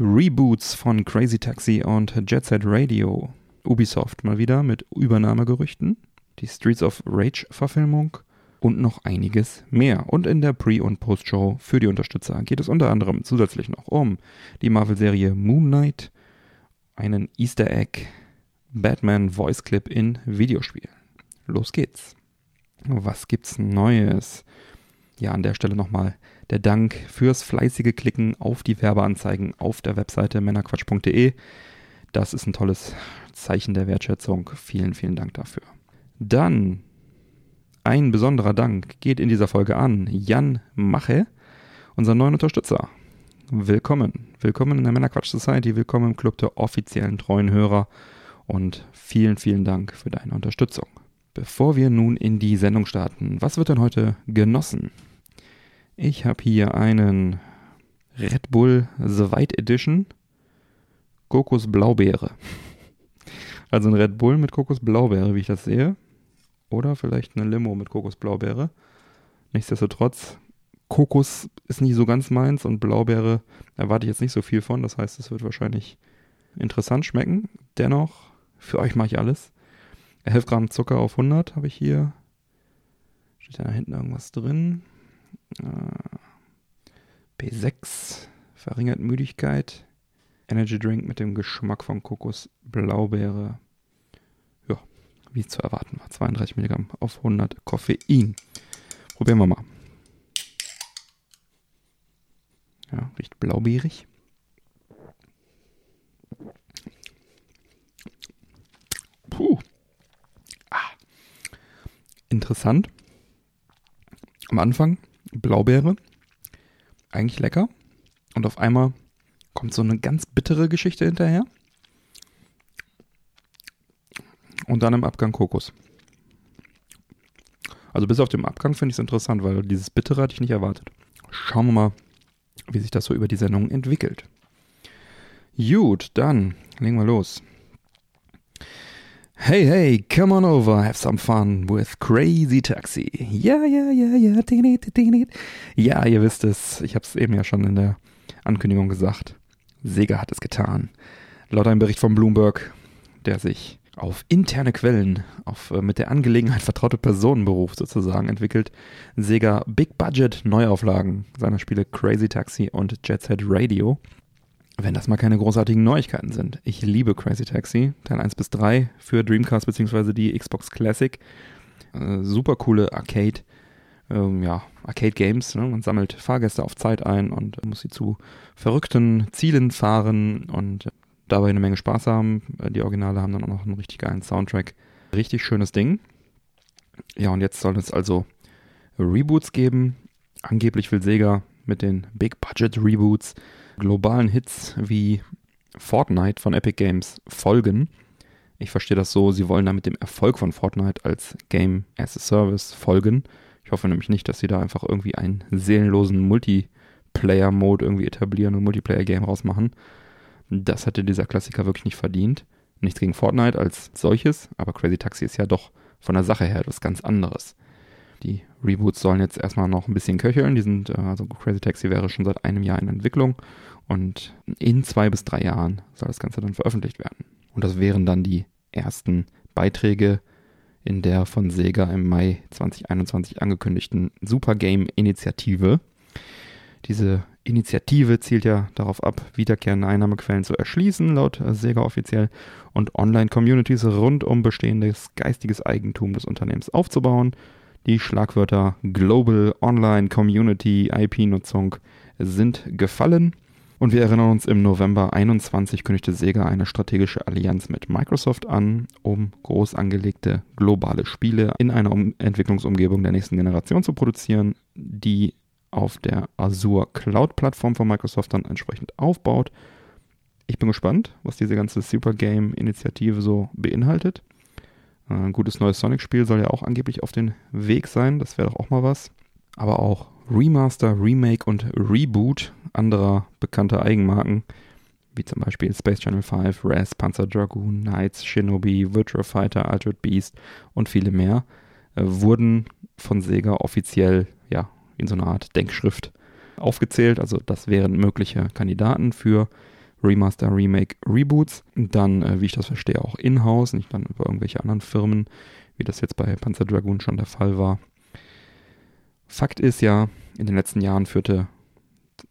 Reboots von Crazy Taxi und Jet Set Radio, Ubisoft mal wieder mit Übernahmegerüchten, die Streets of Rage Verfilmung und noch einiges mehr. Und in der Pre- und Post-Show für die Unterstützer geht es unter anderem zusätzlich noch um die Marvel-Serie Moon Knight, einen Easter Egg, Batman Voice Clip in Videospielen. Los geht's. Was gibt's Neues? Ja, an der Stelle nochmal der Dank fürs fleißige Klicken auf die Werbeanzeigen auf der Webseite männerquatsch.de. Das ist ein tolles Zeichen der Wertschätzung. Vielen, vielen Dank dafür. Dann ein besonderer Dank geht in dieser Folge an Jan Mache, unseren neuen Unterstützer. Willkommen. Willkommen in der Männerquatsch Society. Willkommen im Club der offiziellen treuen Hörer. Und vielen, vielen Dank für deine Unterstützung. Bevor wir nun in die Sendung starten, was wird denn heute genossen? Ich habe hier einen Red Bull The White Edition Kokos Blaubeere. Also ein Red Bull mit Kokos Blaubeere, wie ich das sehe. Oder vielleicht eine Limo mit Kokos Blaubeere. Nichtsdestotrotz, Kokos ist nicht so ganz meins und Blaubeere erwarte ich jetzt nicht so viel von. Das heißt, es wird wahrscheinlich interessant schmecken. Dennoch, für euch mache ich alles. 11 Gramm Zucker auf 100 habe ich hier. Steht da hinten irgendwas drin? Äh, B6, verringert Müdigkeit. Energy Drink mit dem Geschmack von Kokos Blaubeere. Ja, wie zu erwarten war. 32 Milligramm auf 100 Koffein. Probieren wir mal. Ja, riecht blaubeerig. Puh interessant. Am Anfang Blaubeere, eigentlich lecker. Und auf einmal kommt so eine ganz bittere Geschichte hinterher. Und dann im Abgang Kokos. Also bis auf den Abgang finde ich es interessant, weil dieses Bittere hatte ich nicht erwartet. Schauen wir mal, wie sich das so über die Sendung entwickelt. Gut, dann legen wir los. Hey, hey, come on over, have some fun with Crazy Taxi. Ja, ja, ja, ja, ja, ihr wisst es, ich habe es eben ja schon in der Ankündigung gesagt. Sega hat es getan. Laut einem Bericht von Bloomberg, der sich auf interne Quellen, auf äh, mit der Angelegenheit vertraute Personen beruft sozusagen, entwickelt Sega Big Budget Neuauflagen seiner Spiele Crazy Taxi und Jet Set Radio wenn das mal keine großartigen Neuigkeiten sind. Ich liebe Crazy Taxi, Teil 1 bis 3 für Dreamcast bzw. die Xbox Classic. Äh, super coole Arcade, ähm, ja, Arcade Games. Ne? Man sammelt Fahrgäste auf Zeit ein und muss sie zu verrückten Zielen fahren und dabei eine Menge Spaß haben. Äh, die Originale haben dann auch noch einen richtig geilen Soundtrack. Richtig schönes Ding. Ja, und jetzt soll es also Reboots geben. Angeblich will Sega mit den Big Budget Reboots globalen Hits wie Fortnite von Epic Games folgen. Ich verstehe das so, sie wollen damit dem Erfolg von Fortnite als Game as a Service folgen. Ich hoffe nämlich nicht, dass sie da einfach irgendwie einen seelenlosen Multiplayer-Mode irgendwie etablieren und Multiplayer-Game rausmachen. Das hätte dieser Klassiker wirklich nicht verdient. Nichts gegen Fortnite als solches, aber Crazy Taxi ist ja doch von der Sache her etwas ganz anderes. Die Reboots sollen jetzt erstmal noch ein bisschen köcheln. Die sind, äh, also Crazy Taxi wäre schon seit einem Jahr in Entwicklung und in zwei bis drei Jahren soll das Ganze dann veröffentlicht werden. Und das wären dann die ersten Beiträge in der von Sega im Mai 2021 angekündigten Super Game Initiative. Diese Initiative zielt ja darauf ab, wiederkehrende Einnahmequellen zu erschließen, laut Sega offiziell, und Online-Communities rund um bestehendes geistiges Eigentum des Unternehmens aufzubauen die Schlagwörter Global Online Community IP-Nutzung sind gefallen. Und wir erinnern uns, im November 21 kündigte Sega eine strategische Allianz mit Microsoft an, um groß angelegte globale Spiele in einer um Entwicklungsumgebung der nächsten Generation zu produzieren, die auf der Azure Cloud Plattform von Microsoft dann entsprechend aufbaut. Ich bin gespannt, was diese ganze Super Game-Initiative so beinhaltet. Äh, ein gutes neues Sonic-Spiel soll ja auch angeblich auf den Weg sein. Das wäre doch auch mal was. Aber auch Remaster, Remake und Reboot anderer bekannter Eigenmarken, wie zum Beispiel Space Channel 5, Raz, Panzer Dragoon, Knights, Shinobi, Virtua Fighter, Altered Beast und viele mehr, äh, wurden von Sega offiziell ja in so einer Art Denkschrift aufgezählt. Also das wären mögliche Kandidaten für Remaster, Remake, Reboots. Dann, äh, wie ich das verstehe, auch in-house, nicht dann über irgendwelche anderen Firmen, wie das jetzt bei Panzer Dragoon schon der Fall war. Fakt ist ja, in den letzten Jahren führte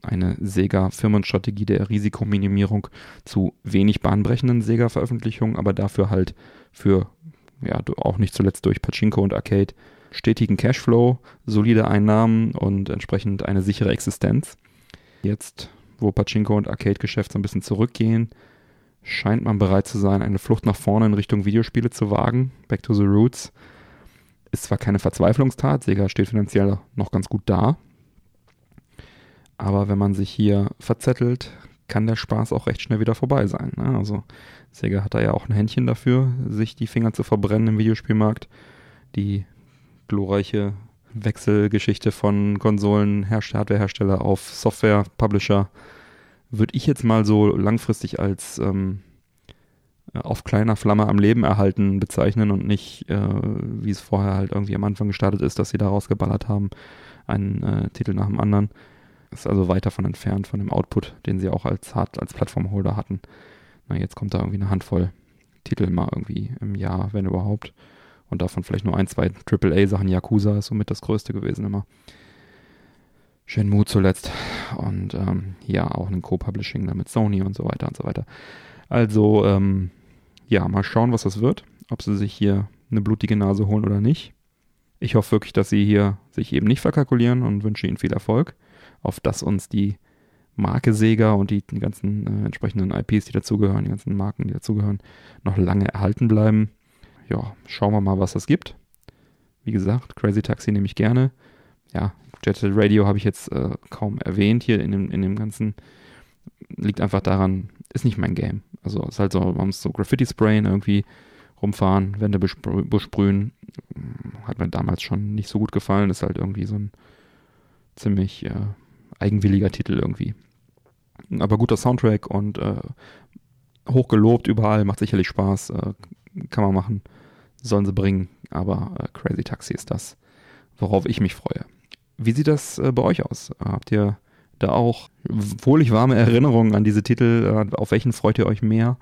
eine Sega-Firmenstrategie der Risikominimierung zu wenig bahnbrechenden Sega-Veröffentlichungen, aber dafür halt für, ja, auch nicht zuletzt durch Pachinko und Arcade, stetigen Cashflow, solide Einnahmen und entsprechend eine sichere Existenz. Jetzt, wo Pachinko und Arcade-Geschäft so ein bisschen zurückgehen, scheint man bereit zu sein, eine Flucht nach vorne in Richtung Videospiele zu wagen. Back to the Roots. Ist zwar keine Verzweiflungstat, Sega steht finanziell noch ganz gut da, aber wenn man sich hier verzettelt, kann der Spaß auch recht schnell wieder vorbei sein. Ne? Also Sega hat da ja auch ein Händchen dafür, sich die Finger zu verbrennen im Videospielmarkt. Die glorreiche Wechselgeschichte von Konsolen, Hardwarehersteller auf Software-Publisher würde ich jetzt mal so langfristig als ähm, auf kleiner Flamme am Leben erhalten bezeichnen und nicht, äh, wie es vorher halt irgendwie am Anfang gestartet ist, dass sie da rausgeballert haben, einen äh, Titel nach dem anderen. Ist also weit davon entfernt von dem Output, den sie auch als als Plattformholder hatten. Na, jetzt kommt da irgendwie eine Handvoll Titel mal irgendwie im Jahr, wenn überhaupt. Und davon vielleicht nur ein, zwei AAA-Sachen. Yakuza ist somit das größte gewesen immer. Shenmue zuletzt. Und ähm, ja, auch ein Co-Publishing mit Sony und so weiter und so weiter. Also, ähm, ja, mal schauen, was das wird. Ob sie sich hier eine blutige Nase holen oder nicht. Ich hoffe wirklich, dass sie hier sich eben nicht verkalkulieren und wünsche ihnen viel Erfolg auf das uns die Marke Sega und die, ganzen äh, entsprechenden IPs, die dazugehören, die ganzen Marken, die dazugehören, noch lange erhalten bleiben. Ja, schauen wir mal, was das gibt. Wie gesagt, Crazy Taxi nehme ich gerne. Ja, Jet Set Radio habe ich jetzt äh, kaum erwähnt hier in dem, in dem ganzen. Liegt einfach daran, ist nicht mein Game. Also ist halt so, man muss so Graffiti sprayen, irgendwie rumfahren, Wände besprühen. Hat mir damals schon nicht so gut gefallen. Ist halt irgendwie so ein ziemlich äh, eigenwilliger Titel irgendwie. Aber guter Soundtrack und äh, hochgelobt überall, macht sicherlich Spaß, äh, kann man machen, sollen sie bringen. Aber äh, Crazy Taxi ist das, worauf ich mich freue. Wie sieht das äh, bei euch aus? Habt ihr da auch wohlig warme Erinnerungen an diese Titel? Äh, auf welchen freut ihr euch mehr?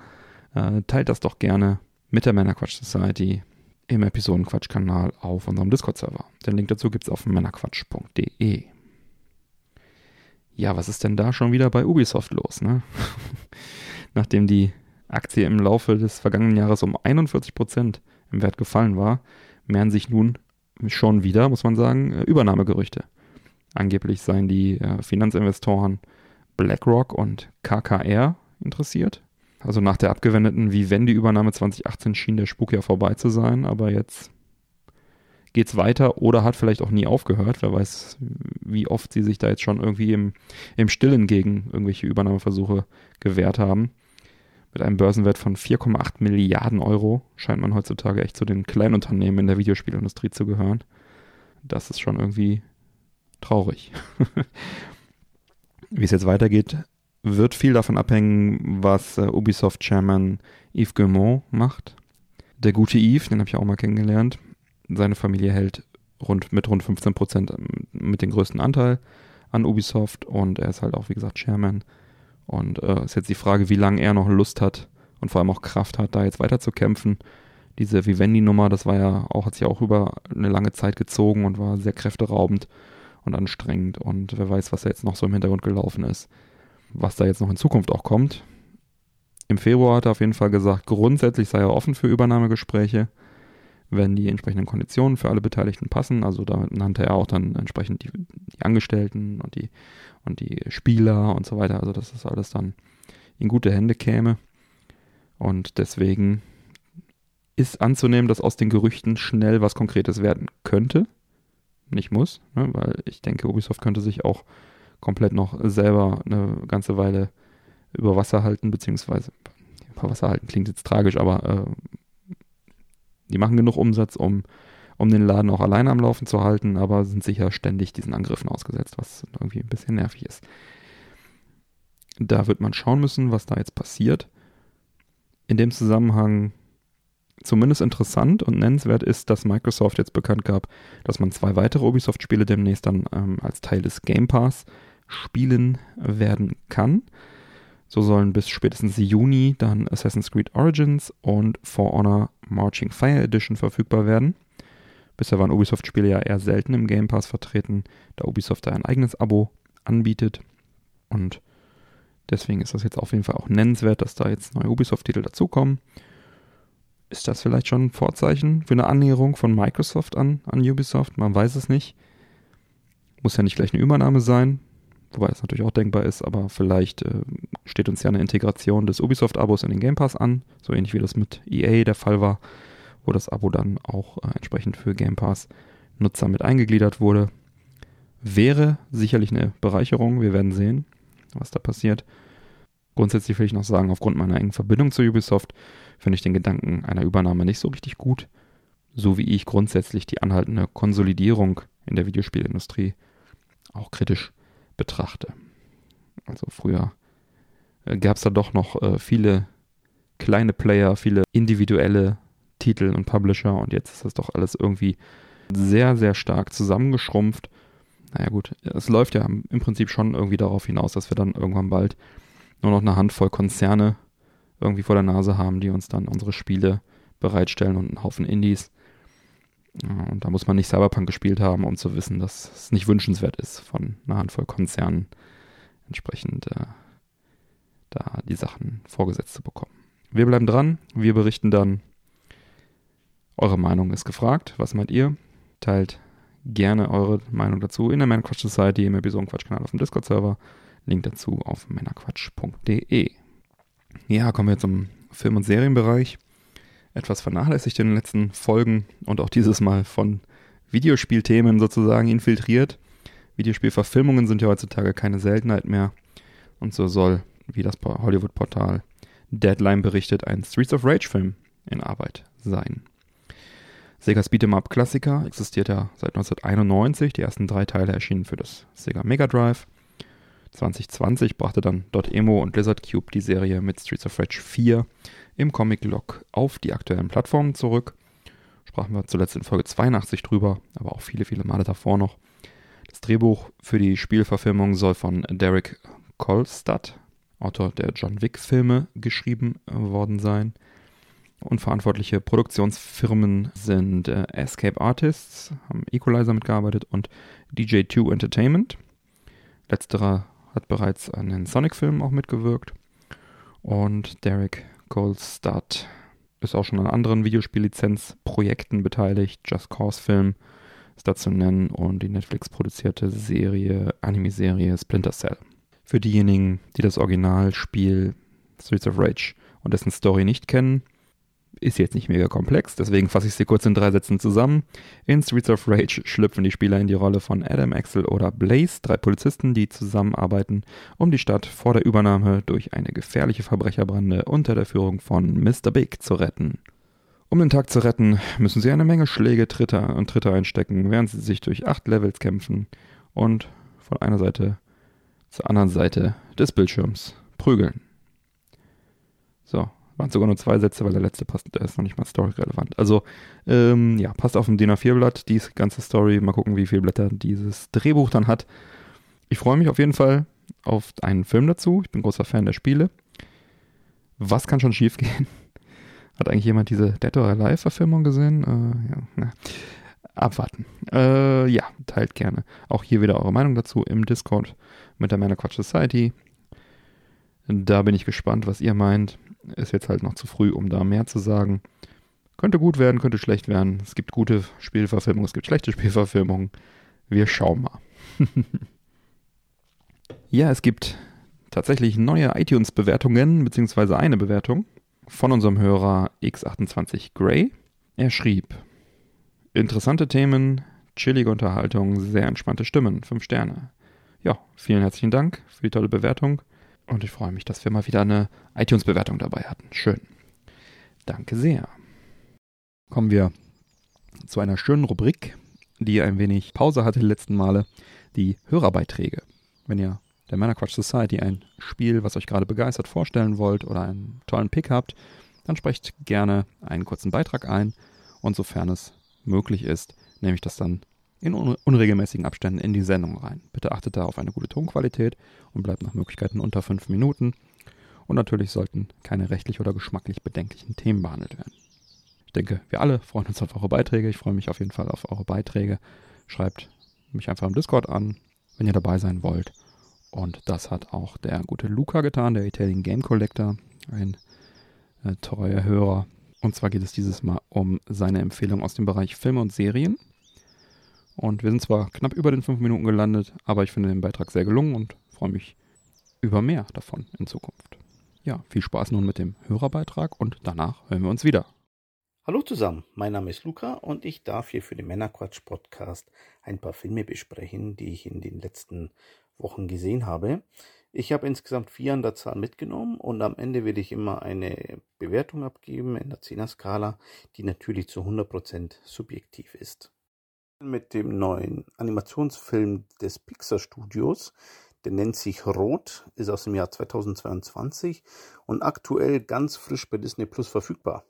Äh, teilt das doch gerne mit der Männerquatsch Society im Episodenquatsch-Kanal auf unserem Discord-Server. Den Link dazu gibt es auf männerquatsch.de. Ja, was ist denn da schon wieder bei Ubisoft los, ne? Nachdem die Aktie im Laufe des vergangenen Jahres um 41 Prozent im Wert gefallen war, mehren sich nun schon wieder, muss man sagen, äh, Übernahmegerüchte. Angeblich seien die äh, Finanzinvestoren BlackRock und KKR interessiert. Also nach der abgewendeten Vivendi-Übernahme 2018 schien der Spuk ja vorbei zu sein, aber jetzt geht es weiter oder hat vielleicht auch nie aufgehört. Wer weiß, wie oft sie sich da jetzt schon irgendwie im, im Stillen gegen irgendwelche Übernahmeversuche gewehrt haben. Mit einem Börsenwert von 4,8 Milliarden Euro scheint man heutzutage echt zu den Kleinunternehmen in der Videospielindustrie zu gehören. Das ist schon irgendwie traurig. wie es jetzt weitergeht, wird viel davon abhängen, was äh, Ubisoft-Chairman Yves Guillemot macht. Der gute Yves, den habe ich auch mal kennengelernt, seine Familie hält rund, mit rund 15 Prozent ähm, mit den größten Anteil an Ubisoft und er ist halt auch, wie gesagt, Chairman. Und äh, ist jetzt die Frage, wie lange er noch Lust hat und vor allem auch Kraft hat, da jetzt weiter zu kämpfen. Diese Vivendi-Nummer, das war ja auch, hat sich auch über eine lange Zeit gezogen und war sehr kräfteraubend und anstrengend. Und wer weiß, was da jetzt noch so im Hintergrund gelaufen ist. Was da jetzt noch in Zukunft auch kommt. Im Februar hat er auf jeden Fall gesagt, grundsätzlich sei er offen für Übernahmegespräche wenn die entsprechenden Konditionen für alle Beteiligten passen. Also da nannte er auch dann entsprechend die, die Angestellten und die, und die Spieler und so weiter. Also dass das alles dann in gute Hände käme. Und deswegen ist anzunehmen, dass aus den Gerüchten schnell was Konkretes werden könnte. Nicht muss, ne? weil ich denke, Ubisoft könnte sich auch komplett noch selber eine ganze Weile über Wasser halten, beziehungsweise über Wasser halten klingt jetzt tragisch, aber äh, die machen genug Umsatz, um, um den Laden auch alleine am Laufen zu halten, aber sind sicher ständig diesen Angriffen ausgesetzt, was irgendwie ein bisschen nervig ist. Da wird man schauen müssen, was da jetzt passiert. In dem Zusammenhang zumindest interessant und nennenswert ist, dass Microsoft jetzt bekannt gab, dass man zwei weitere Ubisoft-Spiele demnächst dann ähm, als Teil des Game Pass spielen werden kann. So sollen bis spätestens Juni dann Assassin's Creed Origins und For Honor Marching Fire Edition verfügbar werden. Bisher waren Ubisoft-Spiele ja eher selten im Game Pass vertreten, da Ubisoft da ein eigenes Abo anbietet. Und deswegen ist das jetzt auf jeden Fall auch nennenswert, dass da jetzt neue Ubisoft-Titel dazukommen. Ist das vielleicht schon ein Vorzeichen für eine Annäherung von Microsoft an, an Ubisoft? Man weiß es nicht. Muss ja nicht gleich eine Übernahme sein, wobei das natürlich auch denkbar ist, aber vielleicht äh, steht uns ja eine Integration des Ubisoft-Abos in den Game Pass an, so ähnlich wie das mit EA der Fall war, wo das Abo dann auch äh, entsprechend für Game Pass-Nutzer mit eingegliedert wurde. Wäre sicherlich eine Bereicherung, wir werden sehen, was da passiert. Grundsätzlich will ich noch sagen, aufgrund meiner engen Verbindung zu Ubisoft finde ich den Gedanken einer Übernahme nicht so richtig gut, so wie ich grundsätzlich die anhaltende Konsolidierung in der Videospielindustrie auch kritisch betrachte. Also früher äh, gab es da doch noch äh, viele kleine Player, viele individuelle Titel und Publisher und jetzt ist das doch alles irgendwie sehr, sehr stark zusammengeschrumpft. Naja gut, es läuft ja im Prinzip schon irgendwie darauf hinaus, dass wir dann irgendwann bald nur noch eine Handvoll Konzerne irgendwie vor der Nase haben, die uns dann unsere Spiele bereitstellen und einen Haufen Indies. Und da muss man nicht Cyberpunk gespielt haben, um zu wissen, dass es nicht wünschenswert ist, von einer Handvoll Konzernen entsprechend äh, da die Sachen vorgesetzt zu bekommen. Wir bleiben dran, wir berichten dann. Eure Meinung ist gefragt. Was meint ihr? Teilt gerne eure Meinung dazu in der Männerquatsch Society im Episodenquatsch-Kanal auf dem Discord-Server. Link dazu auf männerquatsch.de. Ja, kommen wir zum Film- und Serienbereich. Etwas vernachlässigt in den letzten Folgen und auch dieses Mal von Videospielthemen sozusagen infiltriert. Videospielverfilmungen sind ja heutzutage keine Seltenheit mehr. Und so soll, wie das Hollywood-Portal Deadline berichtet, ein Streets of Rage-Film in Arbeit sein. Segas Beat'em Up-Klassiker existiert ja seit 1991. Die ersten drei Teile erschienen für das Sega Mega Drive. 2020 brachte dann Dotemo und Lizard Cube die Serie mit Streets of Rage 4 im Comic-Log auf die aktuellen Plattformen zurück. Sprachen wir zuletzt in Folge 82 drüber, aber auch viele, viele Male davor noch. Das Drehbuch für die Spielverfilmung soll von Derek Kolstad, Autor der John Wick-Filme, geschrieben worden sein. Und verantwortliche Produktionsfirmen sind äh, Escape Artists, haben Equalizer mitgearbeitet und DJ2 Entertainment. Letzterer hat bereits an den Sonic-Filmen auch mitgewirkt. Und Derek Kolstad ist auch schon an anderen Videospiellizenzprojekten beteiligt. Just Cause Film ist da zu nennen und die Netflix produzierte Serie, Anime-Serie Splinter Cell. Für diejenigen, die das Originalspiel Streets of Rage und dessen Story nicht kennen, ist jetzt nicht mega komplex, deswegen fasse ich sie kurz in drei Sätzen zusammen. In Streets of Rage schlüpfen die Spieler in die Rolle von Adam, Axel oder Blaze, drei Polizisten, die zusammenarbeiten, um die Stadt vor der Übernahme durch eine gefährliche Verbrecherbrande unter der Führung von Mr. Big zu retten. Um den Tag zu retten, müssen sie eine Menge Schläge, Tritte und Tritte einstecken, während sie sich durch acht Levels kämpfen und von einer Seite zur anderen Seite des Bildschirms prügeln. So, waren sogar nur zwei Sätze, weil der letzte passt, der ist noch nicht mal storyrelevant. Also, ähm, ja, passt auf dem DIN A4-Blatt, die ganze Story. Mal gucken, wie viele Blätter dieses Drehbuch dann hat. Ich freue mich auf jeden Fall auf einen Film dazu. Ich bin großer Fan der Spiele. Was kann schon schief gehen? Hat eigentlich jemand diese Dead or Alive-Verfilmung gesehen? Äh, ja, na. Abwarten. Äh, ja, teilt gerne. Auch hier wieder eure Meinung dazu im Discord mit der Männer Quatsch Society. Da bin ich gespannt, was ihr meint. Ist jetzt halt noch zu früh, um da mehr zu sagen. Könnte gut werden, könnte schlecht werden. Es gibt gute Spielverfilmungen, es gibt schlechte Spielverfilmungen. Wir schauen mal. ja, es gibt tatsächlich neue iTunes-Bewertungen, beziehungsweise eine Bewertung von unserem Hörer X28 Gray. Er schrieb: Interessante Themen, chillige Unterhaltung, sehr entspannte Stimmen, 5 Sterne. Ja, vielen herzlichen Dank für die tolle Bewertung. Und ich freue mich, dass wir mal wieder eine iTunes-Bewertung dabei hatten. Schön. Danke sehr. Kommen wir zu einer schönen Rubrik, die ein wenig Pause hatte die letzten Male. Die Hörerbeiträge. Wenn ihr der Männerquatsch Society ein Spiel, was euch gerade begeistert, vorstellen wollt oder einen tollen Pick habt, dann sprecht gerne einen kurzen Beitrag ein und sofern es möglich ist, nehme ich das dann in unregelmäßigen Abständen in die Sendung rein. Bitte achtet da auf eine gute Tonqualität und bleibt nach Möglichkeiten unter fünf Minuten. Und natürlich sollten keine rechtlich oder geschmacklich bedenklichen Themen behandelt werden. Ich denke, wir alle freuen uns auf eure Beiträge. Ich freue mich auf jeden Fall auf eure Beiträge. Schreibt mich einfach im Discord an, wenn ihr dabei sein wollt. Und das hat auch der gute Luca getan, der Italian Game Collector, ein äh, treuer Hörer. Und zwar geht es dieses Mal um seine Empfehlung aus dem Bereich Filme und Serien. Und wir sind zwar knapp über den fünf Minuten gelandet, aber ich finde den Beitrag sehr gelungen und freue mich über mehr davon in Zukunft. Ja, viel Spaß nun mit dem Hörerbeitrag und danach hören wir uns wieder. Hallo zusammen, mein Name ist Luca und ich darf hier für den Männerquatsch Podcast ein paar Filme besprechen, die ich in den letzten Wochen gesehen habe. Ich habe insgesamt vier an der Zahl mitgenommen und am Ende werde ich immer eine Bewertung abgeben in der 10er Skala, die natürlich zu 100% subjektiv ist. Mit dem neuen Animationsfilm des Pixar Studios, der nennt sich Rot, ist aus dem Jahr 2022 und aktuell ganz frisch bei Disney Plus verfügbar.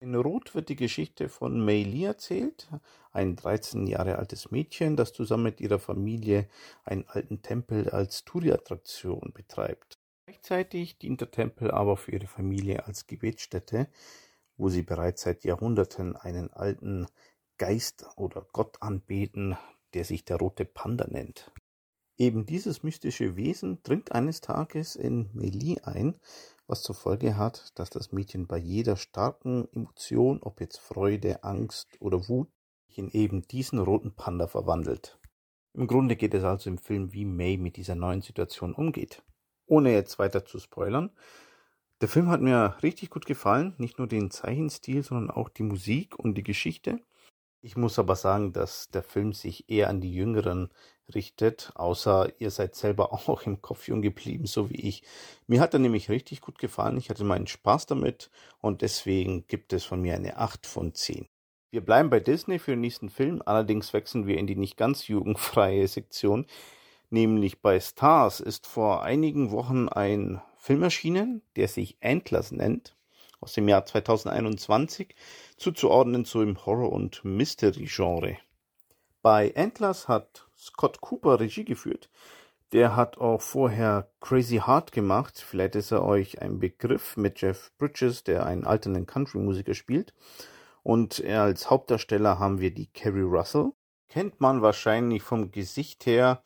In Rot wird die Geschichte von Mei Li erzählt, ein 13 Jahre altes Mädchen, das zusammen mit ihrer Familie einen alten Tempel als Touri-Attraktion betreibt. Gleichzeitig dient der Tempel aber für ihre Familie als Gebetsstätte, wo sie bereits seit Jahrhunderten einen alten Geist oder Gott anbeten, der sich der rote Panda nennt. Eben dieses mystische Wesen dringt eines Tages in Meli ein was zur Folge hat, dass das Mädchen bei jeder starken Emotion, ob jetzt Freude, Angst oder Wut, sich in eben diesen roten Panda verwandelt. Im Grunde geht es also im Film, wie May mit dieser neuen Situation umgeht. Ohne jetzt weiter zu spoilern, der Film hat mir richtig gut gefallen, nicht nur den Zeichenstil, sondern auch die Musik und die Geschichte. Ich muss aber sagen, dass der Film sich eher an die Jüngeren richtet, außer ihr seid selber auch im Kopf jung geblieben, so wie ich. Mir hat er nämlich richtig gut gefallen, ich hatte meinen Spaß damit und deswegen gibt es von mir eine 8 von 10. Wir bleiben bei Disney für den nächsten Film, allerdings wechseln wir in die nicht ganz jugendfreie Sektion, nämlich bei Stars ist vor einigen Wochen ein Film erschienen, der sich Antlers nennt aus dem Jahr 2021, zuzuordnen zu im Horror- und Mystery-Genre. Bei Antlers hat Scott Cooper Regie geführt. Der hat auch vorher Crazy Heart gemacht. Vielleicht ist er euch ein Begriff mit Jeff Bridges, der einen alternden Country-Musiker spielt. Und als Hauptdarsteller haben wir die Carrie Russell. Kennt man wahrscheinlich vom Gesicht her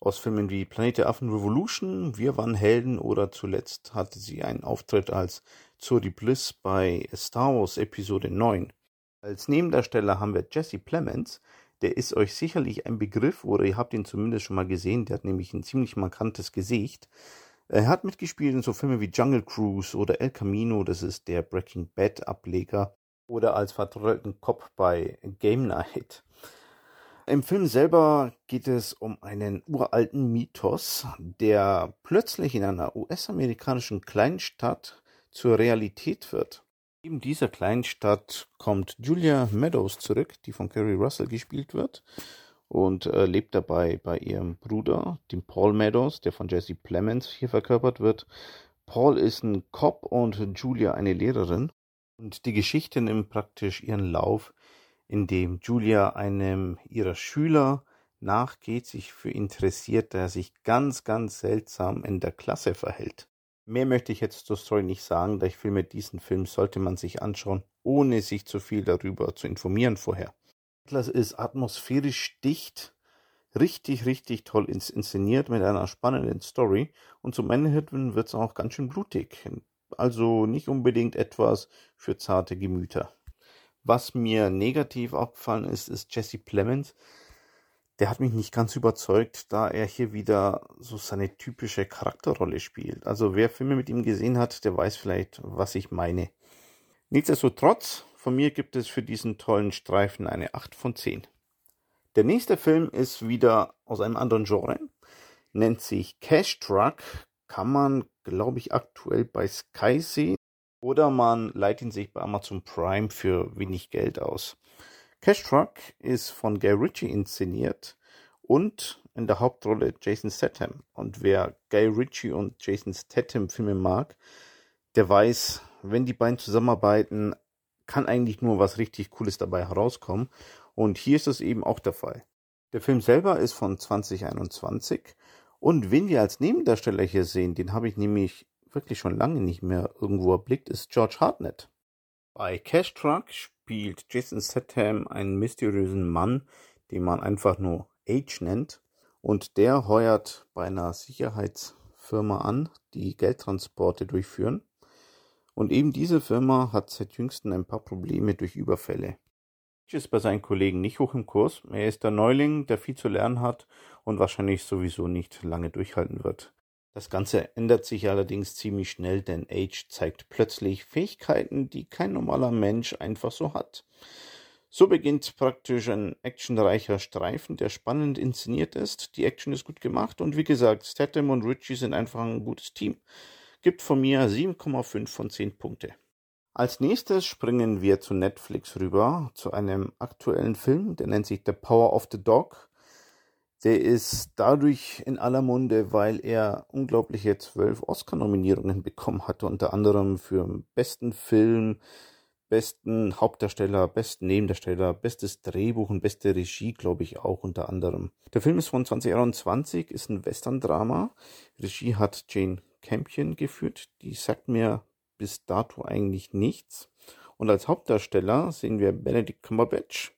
aus Filmen wie Planet der Affen Revolution, Wir waren Helden oder zuletzt hatte sie einen Auftritt als Zuri Bliss bei Star Wars Episode 9. Als Nebendarsteller haben wir Jesse Plemons, der ist euch sicherlich ein Begriff oder ihr habt ihn zumindest schon mal gesehen, der hat nämlich ein ziemlich markantes Gesicht. Er hat mitgespielt in so Filmen wie Jungle Cruise oder El Camino, das ist der Breaking Bad Ableger, oder als vertrollten Cop bei Game Night. Im Film selber geht es um einen uralten Mythos, der plötzlich in einer US-amerikanischen Kleinstadt zur Realität wird. In dieser kleinen Stadt kommt Julia Meadows zurück, die von Kerry Russell gespielt wird und äh, lebt dabei bei ihrem Bruder, dem Paul Meadows, der von Jesse Plemons hier verkörpert wird. Paul ist ein Cop und Julia eine Lehrerin. Und die Geschichte nimmt praktisch ihren Lauf, indem Julia einem ihrer Schüler nachgeht, sich für interessiert, der sich ganz, ganz seltsam in der Klasse verhält. Mehr möchte ich jetzt zur Story nicht sagen, da ich filme diesen Film sollte man sich anschauen, ohne sich zu viel darüber zu informieren vorher. Atlas ist atmosphärisch dicht, richtig, richtig toll inszeniert mit einer spannenden Story und zum Ende hin wird es auch ganz schön blutig. Also nicht unbedingt etwas für zarte Gemüter. Was mir negativ aufgefallen ist, ist Jesse Plemons, der hat mich nicht ganz überzeugt, da er hier wieder so seine typische Charakterrolle spielt. Also wer Filme mit ihm gesehen hat, der weiß vielleicht, was ich meine. Nichtsdestotrotz, von mir gibt es für diesen tollen Streifen eine 8 von 10. Der nächste Film ist wieder aus einem anderen Genre, nennt sich Cash Truck, kann man, glaube ich, aktuell bei Sky sehen oder man leiht ihn sich bei Amazon Prime für wenig Geld aus. Cash Truck ist von Guy Ritchie inszeniert und in der Hauptrolle Jason Statham. Und wer Guy Ritchie und Jason Statham Filme mag, der weiß, wenn die beiden zusammenarbeiten, kann eigentlich nur was richtig Cooles dabei herauskommen. Und hier ist es eben auch der Fall. Der Film selber ist von 2021 und wen wir als Nebendarsteller hier sehen, den habe ich nämlich wirklich schon lange nicht mehr irgendwo erblickt, ist George Hartnett. Bei Cash Truck spielt Jason Statham einen mysteriösen Mann, den man einfach nur H nennt. Und der heuert bei einer Sicherheitsfirma an, die Geldtransporte durchführen. Und eben diese Firma hat seit jüngsten ein paar Probleme durch Überfälle. Ist bei seinen Kollegen nicht hoch im Kurs. Er ist der Neuling, der viel zu lernen hat und wahrscheinlich sowieso nicht lange durchhalten wird. Das Ganze ändert sich allerdings ziemlich schnell, denn Age zeigt plötzlich Fähigkeiten, die kein normaler Mensch einfach so hat. So beginnt praktisch ein actionreicher Streifen, der spannend inszeniert ist. Die Action ist gut gemacht und wie gesagt, Statham und Ritchie sind einfach ein gutes Team. Gibt von mir 7,5 von 10 Punkte. Als nächstes springen wir zu Netflix rüber, zu einem aktuellen Film, der nennt sich The Power of the Dog. Der ist dadurch in aller Munde, weil er unglaubliche zwölf Oscar-Nominierungen bekommen hatte, unter anderem für besten Film, besten Hauptdarsteller, besten Nebendarsteller, bestes Drehbuch und beste Regie, glaube ich, auch unter anderem. Der Film ist von 2021, ist ein Western-Drama. Regie hat Jane Campion geführt. Die sagt mir bis dato eigentlich nichts. Und als Hauptdarsteller sehen wir Benedict Cumberbatch,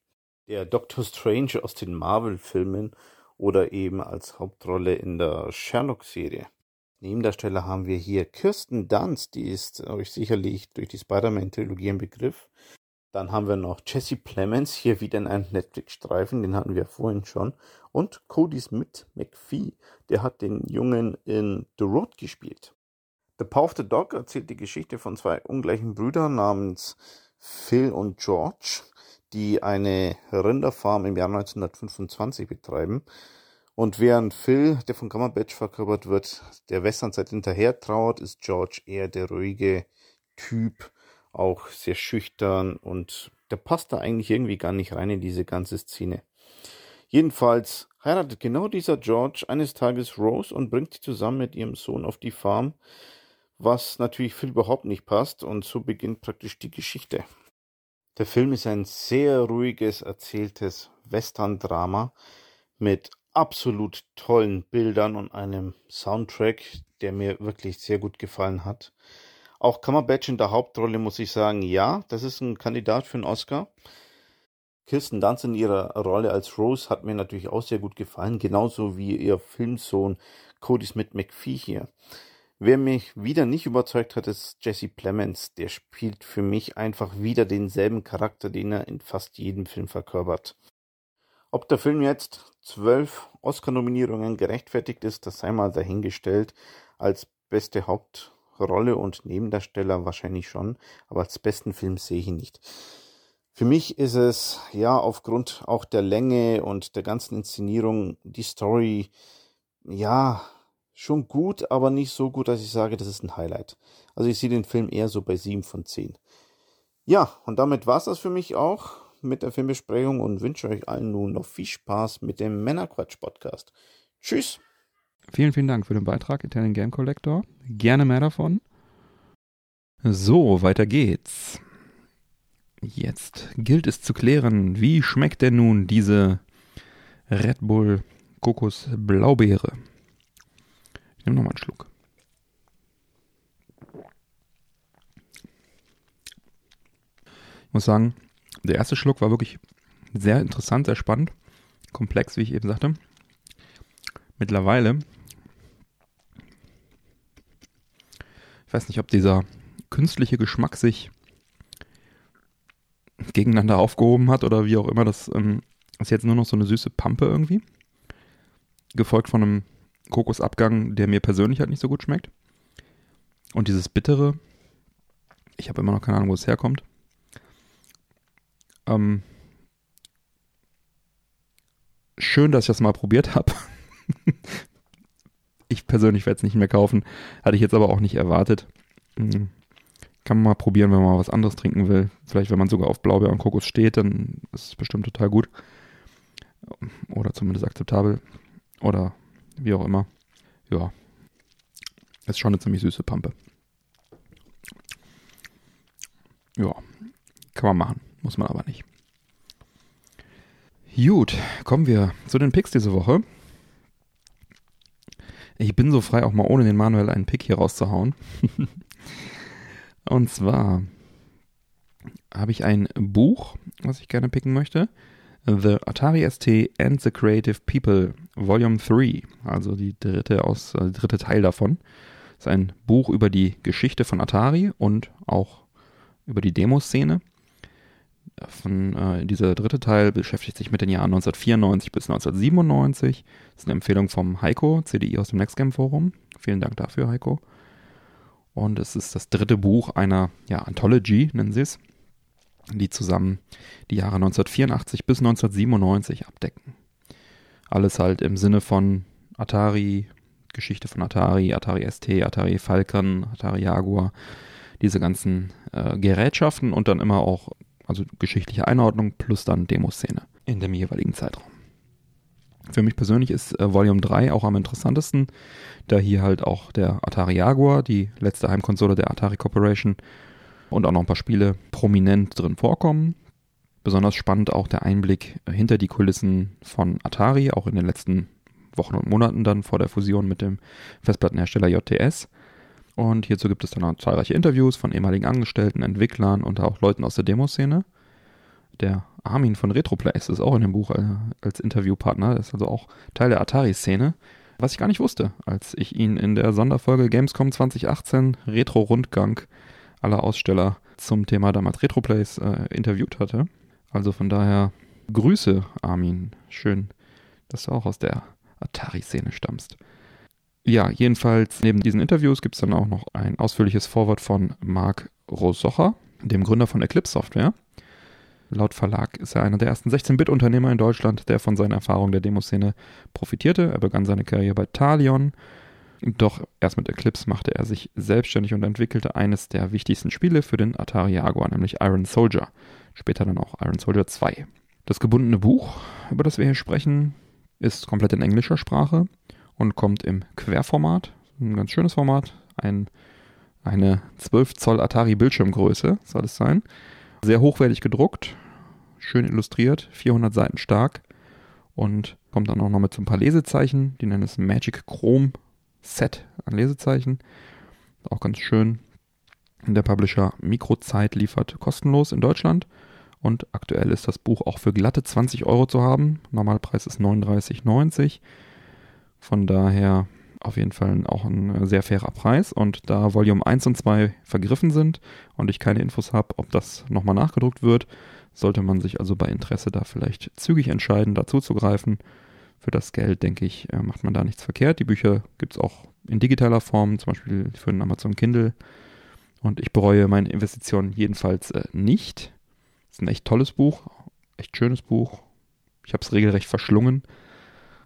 der Doctor Strange aus den Marvel-Filmen oder eben als Hauptrolle in der Sherlock-Serie. Nebendarsteller haben wir hier Kirsten Dunst, die ist euch sicherlich durch die Spider-Man-Trilogie ein Begriff. Dann haben wir noch Jesse Plemons, hier wieder in einem Netflix-Streifen, den hatten wir vorhin schon. Und Cody Smith McPhee, der hat den Jungen in The Road gespielt. The Power of the Dog erzählt die Geschichte von zwei ungleichen Brüdern namens Phil und George die eine Rinderfarm im Jahr 1925 betreiben. Und während Phil, der von Cumberbatch verkörpert wird, der Westernzeit hinterher trauert, ist George eher der ruhige Typ, auch sehr schüchtern und der passt da eigentlich irgendwie gar nicht rein in diese ganze Szene. Jedenfalls heiratet genau dieser George eines Tages Rose und bringt sie zusammen mit ihrem Sohn auf die Farm, was natürlich Phil überhaupt nicht passt und so beginnt praktisch die Geschichte. Der Film ist ein sehr ruhiges, erzähltes Western-Drama mit absolut tollen Bildern und einem Soundtrack, der mir wirklich sehr gut gefallen hat. Auch Cumberbatch in der Hauptrolle muss ich sagen, ja, das ist ein Kandidat für einen Oscar. Kirsten Dunst in ihrer Rolle als Rose hat mir natürlich auch sehr gut gefallen, genauso wie ihr Filmsohn Cody Smith McPhee hier. Wer mich wieder nicht überzeugt hat, ist Jesse Plemons. Der spielt für mich einfach wieder denselben Charakter, den er in fast jedem Film verkörpert. Ob der Film jetzt zwölf Oscar-Nominierungen gerechtfertigt ist, das sei mal dahingestellt. Als beste Hauptrolle und Nebendarsteller wahrscheinlich schon, aber als besten Film sehe ich ihn nicht. Für mich ist es ja aufgrund auch der Länge und der ganzen Inszenierung die Story ja schon gut, aber nicht so gut, dass ich sage, das ist ein Highlight. Also ich sehe den Film eher so bei 7 von 10. Ja, und damit war es das für mich auch mit der Filmbesprechung und wünsche euch allen nun noch viel Spaß mit dem Männerquatsch-Podcast. Tschüss! Vielen, vielen Dank für den Beitrag, Italian Game Collector. Gerne mehr davon. So, weiter geht's. Jetzt gilt es zu klären, wie schmeckt denn nun diese Red Bull Kokos Blaubeere? Nehme nochmal einen Schluck. Ich muss sagen, der erste Schluck war wirklich sehr interessant, sehr spannend, komplex, wie ich eben sagte. Mittlerweile, ich weiß nicht, ob dieser künstliche Geschmack sich gegeneinander aufgehoben hat oder wie auch immer. Das ähm, ist jetzt nur noch so eine süße Pampe irgendwie. Gefolgt von einem Kokosabgang, der mir persönlich halt nicht so gut schmeckt. Und dieses Bittere, ich habe immer noch keine Ahnung, wo es herkommt. Ähm, schön, dass ich das mal probiert habe. Ich persönlich werde es nicht mehr kaufen. Hatte ich jetzt aber auch nicht erwartet. Hm. Kann man mal probieren, wenn man mal was anderes trinken will. Vielleicht, wenn man sogar auf Blaubeer und Kokos steht, dann ist es bestimmt total gut. Oder zumindest akzeptabel. Oder wie auch immer. Ja. Ist schon eine ziemlich süße Pampe. Ja. Kann man machen. Muss man aber nicht. Gut, kommen wir zu den Picks diese Woche. Ich bin so frei, auch mal ohne den Manuel einen Pick hier rauszuhauen. Und zwar habe ich ein Buch, was ich gerne picken möchte. The Atari ST and the Creative People, Volume 3, also die dritte aus, äh, dritte Teil davon. Das ist ein Buch über die Geschichte von Atari und auch über die Demoszene von äh, dieser dritte Teil beschäftigt sich mit den Jahren 1994 bis 1997. Das ist eine Empfehlung vom Heiko, CDI aus dem Next Game Forum. Vielen Dank dafür, Heiko. Und es ist das dritte Buch einer ja, Anthology, nennen sie es, die zusammen die Jahre 1984 bis 1997 abdecken. Alles halt im Sinne von Atari, Geschichte von Atari, Atari ST, Atari Falcon, Atari Jaguar, diese ganzen äh, Gerätschaften und dann immer auch also geschichtliche Einordnung plus dann Demoszene in dem jeweiligen Zeitraum. Für mich persönlich ist äh, Volume 3 auch am interessantesten, da hier halt auch der Atari Jaguar, die letzte Heimkonsole der Atari Corporation und auch noch ein paar Spiele prominent drin vorkommen. Besonders spannend auch der Einblick hinter die Kulissen von Atari, auch in den letzten Wochen und Monaten dann vor der Fusion mit dem Festplattenhersteller JTS. Und hierzu gibt es dann auch zahlreiche Interviews von ehemaligen Angestellten, Entwicklern und auch Leuten aus der Demoszene. Der Armin von Retroplays ist auch in dem Buch äh, als Interviewpartner, ist also auch Teil der Atari-Szene. Was ich gar nicht wusste, als ich ihn in der Sonderfolge Gamescom 2018 Retro-Rundgang aller Aussteller zum Thema damals Retroplays äh, interviewt hatte. Also von daher Grüße, Armin. Schön, dass du auch aus der Atari-Szene stammst. Ja, jedenfalls neben diesen Interviews gibt es dann auch noch ein ausführliches Vorwort von Marc Rosocher, dem Gründer von Eclipse Software. Laut Verlag ist er einer der ersten 16-Bit-Unternehmer in Deutschland, der von seiner Erfahrung der Demoszene profitierte. Er begann seine Karriere bei Talion. Doch erst mit Eclipse machte er sich selbstständig und entwickelte eines der wichtigsten Spiele für den Atari Jaguar, nämlich Iron Soldier. Später dann auch Iron Soldier 2. Das gebundene Buch, über das wir hier sprechen, ist komplett in englischer Sprache und kommt im Querformat. Ein ganz schönes Format. Ein, eine 12 Zoll Atari Bildschirmgröße soll es sein. Sehr hochwertig gedruckt, schön illustriert, 400 Seiten stark und kommt dann auch noch mit so ein paar Lesezeichen. Die nennen es Magic Chrome Set an Lesezeichen. Auch ganz schön. Der Publisher Mikrozeit liefert kostenlos in Deutschland. Und aktuell ist das Buch auch für glatte 20 Euro zu haben. Normalpreis ist 39,90. Von daher auf jeden Fall auch ein sehr fairer Preis. Und da Volume 1 und 2 vergriffen sind und ich keine Infos habe, ob das nochmal nachgedruckt wird, sollte man sich also bei Interesse da vielleicht zügig entscheiden, dazu zu greifen. Für das Geld, denke ich, äh, macht man da nichts verkehrt. Die Bücher gibt es auch in digitaler Form, zum Beispiel für den Amazon Kindle. Und ich bereue meine Investitionen jedenfalls äh, nicht. Ist ein echt tolles Buch, echt schönes Buch. Ich habe es regelrecht verschlungen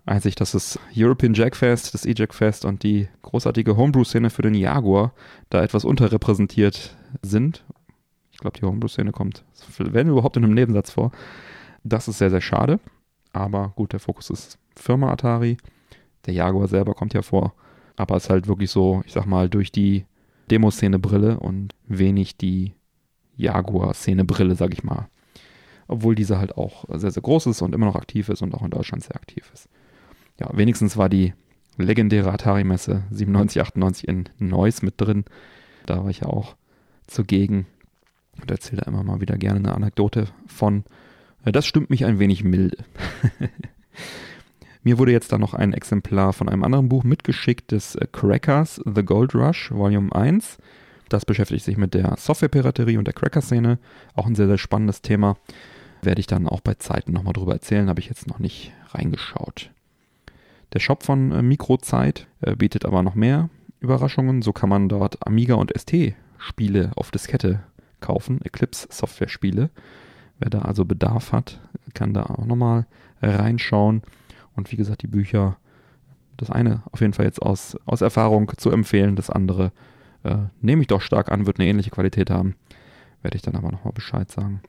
einzig, dass das European Jackfest, das E-Jackfest und die großartige Homebrew-Szene für den Jaguar da etwas unterrepräsentiert sind. Ich glaube, die Homebrew-Szene kommt, wenn überhaupt in einem Nebensatz vor. Das ist sehr, sehr schade. Aber gut, der Fokus ist Firma Atari. Der Jaguar selber kommt ja vor. Aber es ist halt wirklich so, ich sag mal, durch die Demoszene-Brille und wenig die Jaguar-Szene-Brille, sag ich mal. Obwohl diese halt auch sehr, sehr groß ist und immer noch aktiv ist und auch in Deutschland sehr aktiv ist ja, wenigstens war die legendäre Atari-Messe 97, 98 in Neuss mit drin. Da war ich ja auch zugegen und erzähle da immer mal wieder gerne eine Anekdote von. Äh, das stimmt mich ein wenig milde. Mir wurde jetzt da noch ein Exemplar von einem anderen Buch mitgeschickt, des äh, Crackers, The Gold Rush, Volume 1. Das beschäftigt sich mit der Softwarepiraterie und der Cracker-Szene. Auch ein sehr, sehr spannendes Thema. Werde ich dann auch bei Zeiten nochmal drüber erzählen, habe ich jetzt noch nicht reingeschaut. Der Shop von äh, Mikrozeit äh, bietet aber noch mehr Überraschungen. So kann man dort Amiga und ST-Spiele auf Diskette kaufen, Eclipse-Software-Spiele. Wer da also Bedarf hat, kann da auch nochmal reinschauen. Und wie gesagt, die Bücher, das eine auf jeden Fall jetzt aus, aus Erfahrung zu empfehlen. Das andere äh, nehme ich doch stark an, wird eine ähnliche Qualität haben. Werde ich dann aber nochmal Bescheid sagen.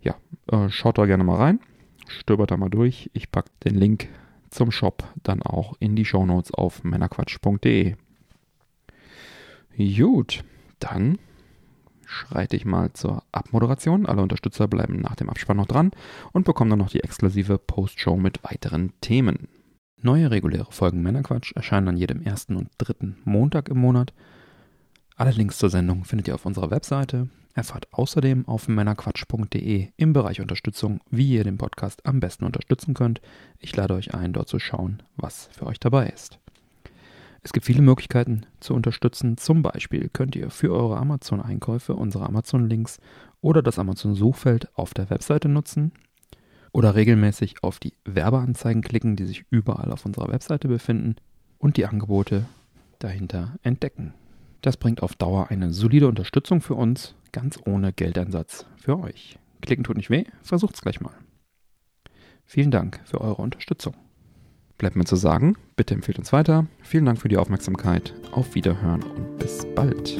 Ja, äh, schaut da gerne mal rein. Stöbert da mal durch. Ich packe den Link zum Shop dann auch in die Shownotes auf männerquatsch.de. Gut, dann schreite ich mal zur Abmoderation. Alle Unterstützer bleiben nach dem Abspann noch dran und bekommen dann noch die exklusive Postshow mit weiteren Themen. Neue reguläre Folgen Männerquatsch erscheinen an jedem ersten und dritten Montag im Monat. Alle Links zur Sendung findet ihr auf unserer Webseite. Erfahrt außerdem auf männerquatsch.de im Bereich Unterstützung, wie ihr den Podcast am besten unterstützen könnt. Ich lade euch ein, dort zu schauen, was für euch dabei ist. Es gibt viele Möglichkeiten zu unterstützen. Zum Beispiel könnt ihr für eure Amazon-Einkäufe unsere Amazon-Links oder das Amazon-Suchfeld auf der Webseite nutzen oder regelmäßig auf die Werbeanzeigen klicken, die sich überall auf unserer Webseite befinden und die Angebote dahinter entdecken. Das bringt auf Dauer eine solide Unterstützung für uns, ganz ohne Geldeinsatz für euch. Klicken tut nicht weh, versucht's gleich mal. Vielen Dank für eure Unterstützung. Bleibt mir zu sagen, bitte empfehlt uns weiter. Vielen Dank für die Aufmerksamkeit. Auf Wiederhören und bis bald.